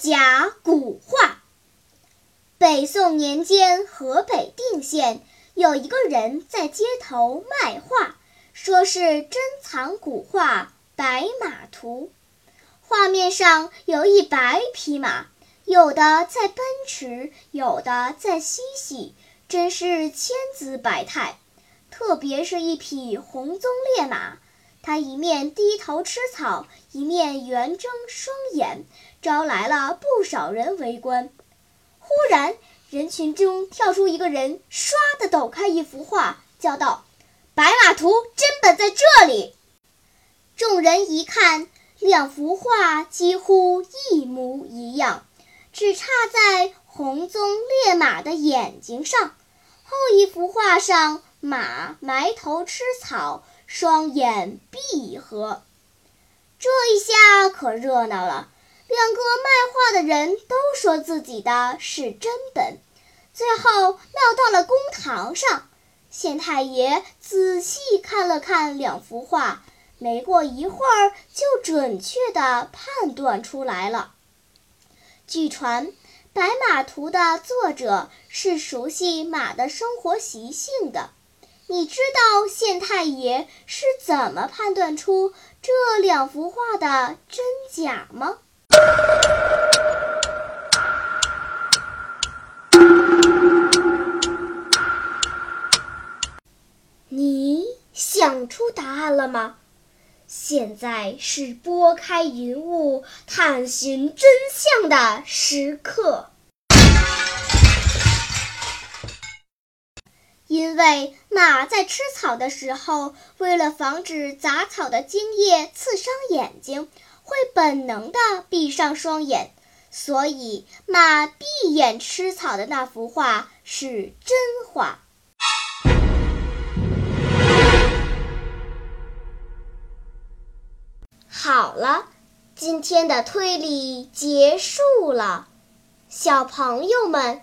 甲骨画。北宋年间，河北定县有一个人在街头卖画。说是珍藏古画《白马图》，画面上有一百匹马，有的在奔驰，有的在嬉戏，真是千姿百态。特别是一匹红鬃烈马，他一面低头吃草，一面圆睁双眼，招来了不少人围观。忽然，人群中跳出一个人，唰地抖开一幅画，叫道。白马图真本在这里，众人一看，两幅画几乎一模一样，只差在红鬃烈马的眼睛上。后一幅画上，马埋头吃草，双眼闭合。这一下可热闹了，两个卖画的人都说自己的是真本，最后闹到了公堂上。县太爷仔细看了看两幅画，没过一会儿就准确地判断出来了。据传，《白马图》的作者是熟悉马的生活习性的。你知道县太爷是怎么判断出这两幅画的真假吗？你想出答案了吗？现在是拨开云雾探寻真相的时刻。因为马在吃草的时候，为了防止杂草的茎叶刺伤眼睛，会本能的闭上双眼，所以马闭眼吃草的那幅画是真画。好了，今天的推理结束了。小朋友们，